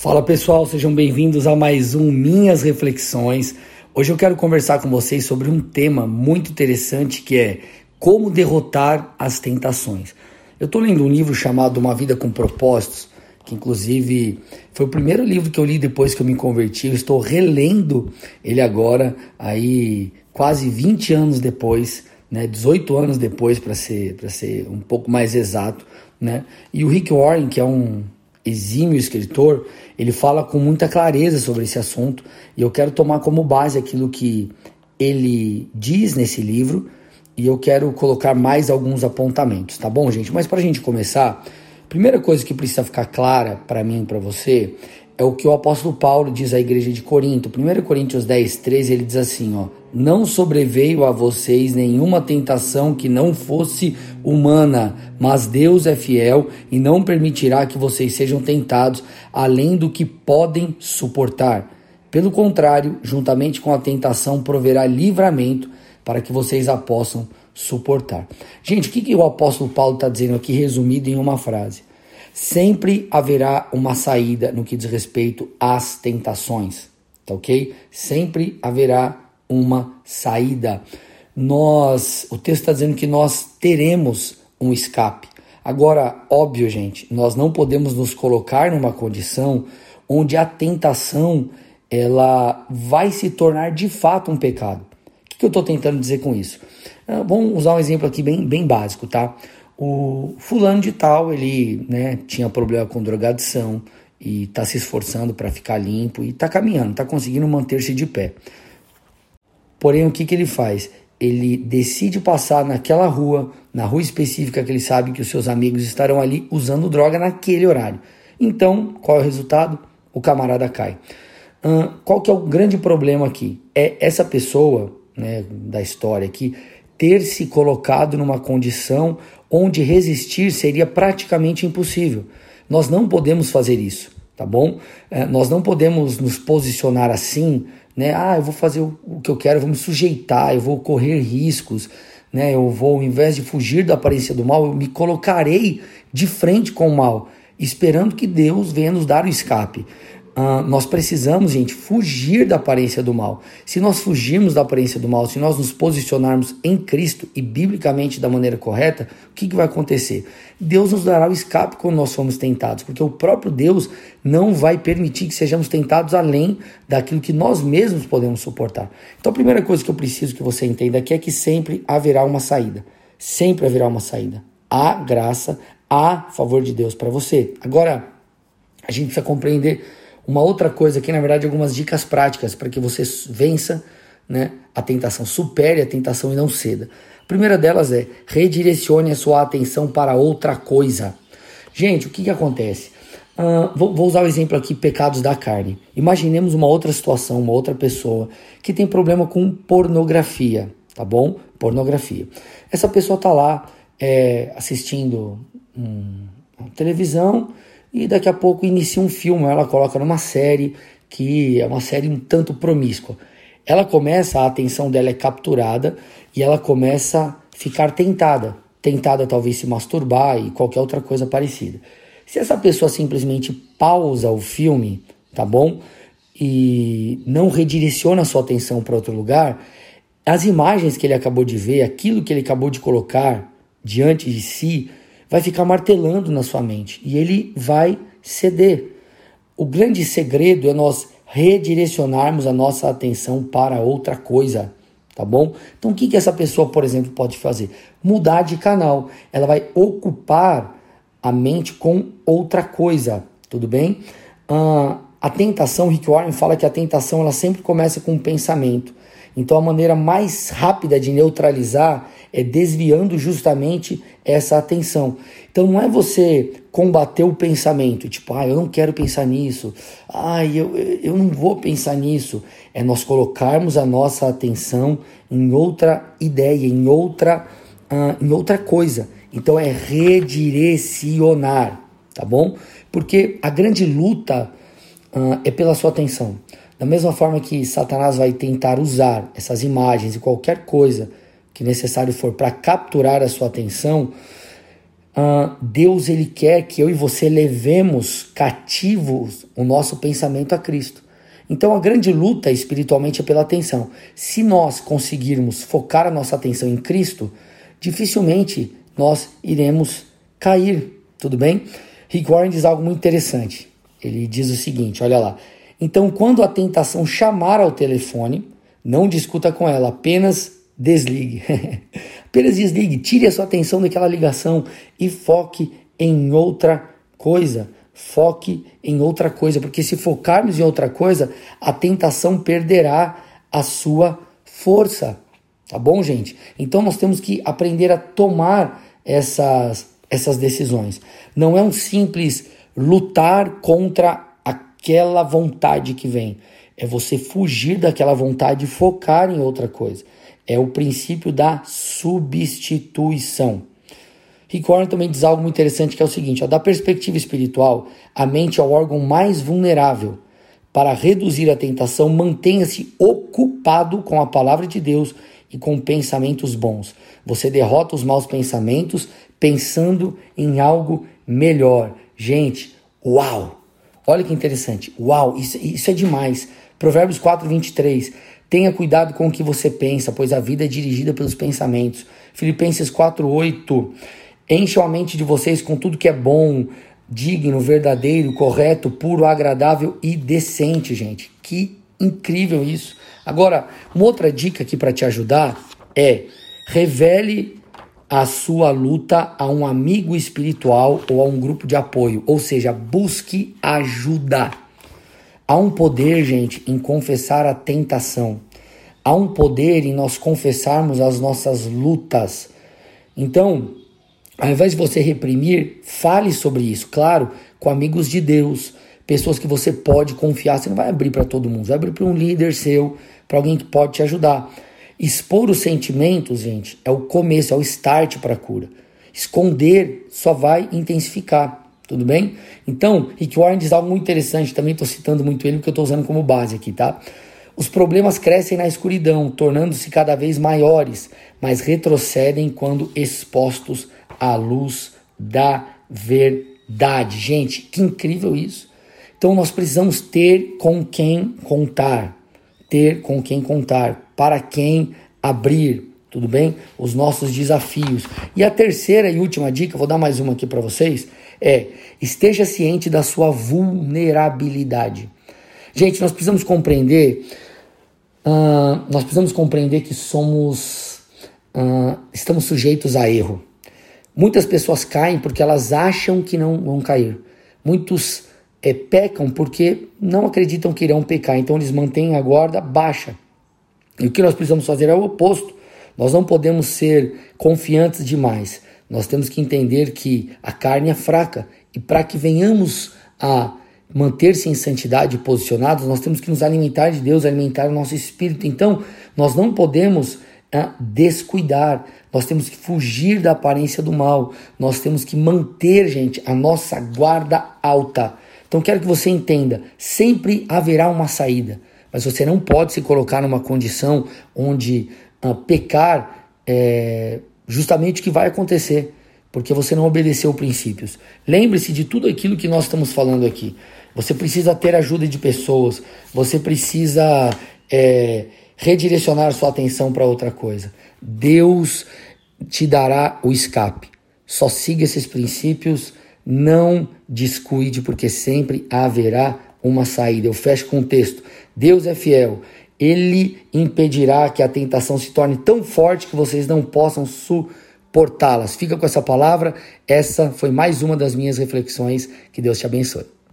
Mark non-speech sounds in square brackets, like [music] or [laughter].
Fala pessoal, sejam bem-vindos a mais um Minhas Reflexões. Hoje eu quero conversar com vocês sobre um tema muito interessante que é como derrotar as tentações. Eu estou lendo um livro chamado Uma Vida com Propósitos, que inclusive foi o primeiro livro que eu li depois que eu me converti. Eu estou relendo ele agora, aí quase 20 anos depois, né, 18 anos depois para ser, ser um pouco mais exato. Né? E o Rick Warren, que é um exímio escritor, ele fala com muita clareza sobre esse assunto e eu quero tomar como base aquilo que ele diz nesse livro e eu quero colocar mais alguns apontamentos, tá bom, gente? Mas para a gente começar, primeira coisa que precisa ficar clara para mim e para você é o que o apóstolo Paulo diz à igreja de Corinto. 1 Coríntios 10, 13, ele diz assim, ó, não sobreveio a vocês nenhuma tentação que não fosse humana, mas Deus é fiel e não permitirá que vocês sejam tentados além do que podem suportar. Pelo contrário, juntamente com a tentação, proverá livramento para que vocês a possam suportar. Gente, o que, que o apóstolo Paulo está dizendo aqui, resumido em uma frase? Sempre haverá uma saída no que diz respeito às tentações, tá ok? Sempre haverá uma saída. Nós, o texto está dizendo que nós teremos um escape. Agora, óbvio, gente, nós não podemos nos colocar numa condição onde a tentação ela vai se tornar de fato um pecado. O que eu estou tentando dizer com isso? Ah, vamos usar um exemplo aqui bem, bem básico, tá? O fulano de tal, ele né, tinha problema com drogadição e está se esforçando para ficar limpo e está caminhando, está conseguindo manter-se de pé. Porém, o que, que ele faz? Ele decide passar naquela rua, na rua específica que ele sabe que os seus amigos estarão ali usando droga naquele horário. Então, qual é o resultado? O camarada cai. Qual que é o grande problema aqui? É essa pessoa, né, da história aqui, ter se colocado numa condição onde resistir seria praticamente impossível. Nós não podemos fazer isso, tá bom? É, nós não podemos nos posicionar assim né? Ah, eu vou fazer o, que eu quero, eu vou me sujeitar, eu vou correr riscos, né? Eu vou, ao invés de fugir da aparência do mal, eu me colocarei de frente com o mal, esperando que Deus venha nos dar o escape. Uh, nós precisamos, gente, fugir da aparência do mal. Se nós fugirmos da aparência do mal, se nós nos posicionarmos em Cristo e biblicamente da maneira correta, o que, que vai acontecer? Deus nos dará o escape quando nós formos tentados, porque o próprio Deus não vai permitir que sejamos tentados além daquilo que nós mesmos podemos suportar. Então, a primeira coisa que eu preciso que você entenda aqui é que sempre haverá uma saída. Sempre haverá uma saída. Há graça, há favor de Deus para você. Agora, a gente precisa compreender uma outra coisa aqui, na verdade, algumas dicas práticas para que você vença né, a tentação, supere a tentação e não ceda. A primeira delas é redirecione a sua atenção para outra coisa. Gente, o que, que acontece? Uh, vou, vou, usar o exemplo aqui, pecados da carne. Imaginemos uma outra situação, uma outra pessoa que tem problema com pornografia, tá bom? Pornografia. Essa pessoa tá lá é, assistindo um, televisão e daqui a pouco inicia um filme, ela coloca numa série que é uma série um tanto promíscua. Ela começa, a atenção dela é capturada e ela começa a ficar tentada, tentada talvez se masturbar e qualquer outra coisa parecida. Se essa pessoa simplesmente pausa o filme, tá bom? E não redireciona sua atenção para outro lugar, as imagens que ele acabou de ver, aquilo que ele acabou de colocar diante de si, vai ficar martelando na sua mente e ele vai ceder. O grande segredo é nós redirecionarmos a nossa atenção para outra coisa, tá bom? Então o que, que essa pessoa, por exemplo, pode fazer? Mudar de canal. Ela vai ocupar a mente com outra coisa, tudo bem? Uh, a tentação, Rick Warren fala que a tentação ela sempre começa com um pensamento. Então a maneira mais rápida de neutralizar é desviando justamente essa atenção. Então não é você combater o pensamento, tipo, ah, eu não quero pensar nisso, ah, eu, eu não vou pensar nisso. É nós colocarmos a nossa atenção em outra ideia, em outra, uh, em outra coisa. Então é redirecionar, tá bom? Porque a grande luta uh, é pela sua atenção. Da mesma forma que Satanás vai tentar usar essas imagens e qualquer coisa que necessário for para capturar a sua atenção, uh, Deus ele quer que eu e você levemos cativos o nosso pensamento a Cristo. Então a grande luta espiritualmente é pela atenção. Se nós conseguirmos focar a nossa atenção em Cristo, dificilmente nós iremos cair, tudo bem? Rick Warren diz algo muito interessante. Ele diz o seguinte, olha lá. Então, quando a tentação chamar ao telefone, não discuta com ela, apenas desligue. [laughs] apenas desligue, tire a sua atenção daquela ligação e foque em outra coisa. Foque em outra coisa, porque se focarmos em outra coisa, a tentação perderá a sua força. Tá bom, gente? Então nós temos que aprender a tomar essas, essas decisões. Não é um simples lutar contra aquela vontade que vem. É você fugir daquela vontade e focar em outra coisa. É o princípio da substituição. Rick Warren também diz algo muito interessante que é o seguinte: ó, da perspectiva espiritual, a mente é o órgão mais vulnerável. Para reduzir a tentação, mantenha-se ocupado com a palavra de Deus e com pensamentos bons. Você derrota os maus pensamentos pensando em algo melhor. Gente, uau! Olha que interessante. Uau, isso, isso é demais. Provérbios 4, 23. Tenha cuidado com o que você pensa, pois a vida é dirigida pelos pensamentos. Filipenses 4, 8. Encham a mente de vocês com tudo que é bom, digno, verdadeiro, correto, puro, agradável e decente, gente. Que incrível isso. Agora, uma outra dica aqui para te ajudar é revele a sua luta a um amigo espiritual ou a um grupo de apoio, ou seja, busque ajuda. Há um poder, gente, em confessar a tentação. Há um poder em nós confessarmos as nossas lutas. Então, ao invés de você reprimir, fale sobre isso, claro, com amigos de Deus, pessoas que você pode confiar. Você não vai abrir para todo mundo, vai abrir para um líder seu, para alguém que pode te ajudar. Expor os sentimentos, gente, é o começo, é o start para a cura. Esconder só vai intensificar, tudo bem? Então, Rick Warren diz algo muito interessante, também estou citando muito ele porque eu estou usando como base aqui, tá? Os problemas crescem na escuridão, tornando-se cada vez maiores, mas retrocedem quando expostos à luz da verdade. Gente, que incrível isso. Então nós precisamos ter com quem contar, ter com quem contar, para quem abrir, tudo bem? Os nossos desafios. E a terceira e última dica, vou dar mais uma aqui para vocês, é esteja ciente da sua vulnerabilidade. Gente, nós precisamos compreender, uh, nós precisamos compreender que somos, uh, estamos sujeitos a erro. Muitas pessoas caem porque elas acham que não vão cair. Muitos é, pecam porque não acreditam que irão pecar, então eles mantêm a guarda baixa. E o que nós precisamos fazer é o oposto. Nós não podemos ser confiantes demais. Nós temos que entender que a carne é fraca e para que venhamos a manter-se em santidade posicionados, nós temos que nos alimentar de Deus, alimentar o nosso espírito. Então, nós não podemos a descuidar. Nós temos que fugir da aparência do mal. Nós temos que manter, gente, a nossa guarda alta. Então quero que você entenda, sempre haverá uma saída, mas você não pode se colocar numa condição onde uh, pecar é justamente o que vai acontecer, porque você não obedeceu princípios. Lembre-se de tudo aquilo que nós estamos falando aqui. Você precisa ter ajuda de pessoas, você precisa é, redirecionar sua atenção para outra coisa. Deus te dará o escape. Só siga esses princípios, não descuide, porque sempre haverá uma saída. Eu fecho com o texto. Deus é fiel. Ele impedirá que a tentação se torne tão forte que vocês não possam suportá-las. Fica com essa palavra. Essa foi mais uma das minhas reflexões. Que Deus te abençoe.